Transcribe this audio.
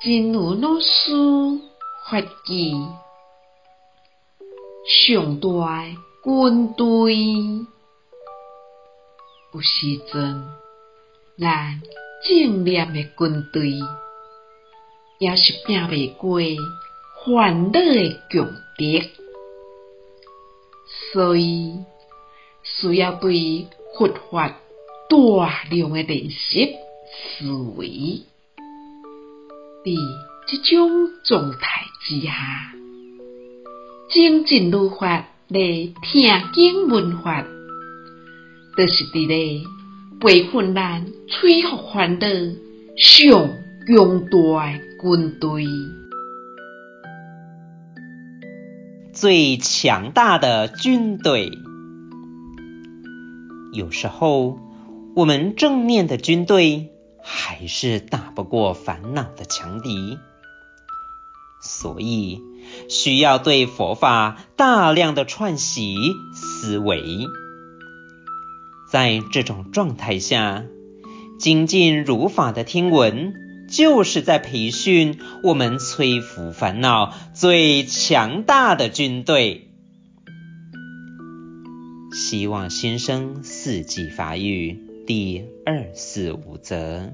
真有老师发记，上大军队，有时阵，咱正念的军队，也是拼袂过烦恼的强敌，所以需要对佛法大量的练习思维。伫这种状态之下，精进如法来听经闻法，就是伫咧培训咱摧伏烦恼上强大军队。最强大的军队，有时候我们正面的军队。还是打不过烦恼的强敌，所以需要对佛法大量的串习思维。在这种状态下，精进如法的听闻，就是在培训我们摧伏烦恼最强大的军队。希望新生四季发育第二四五则。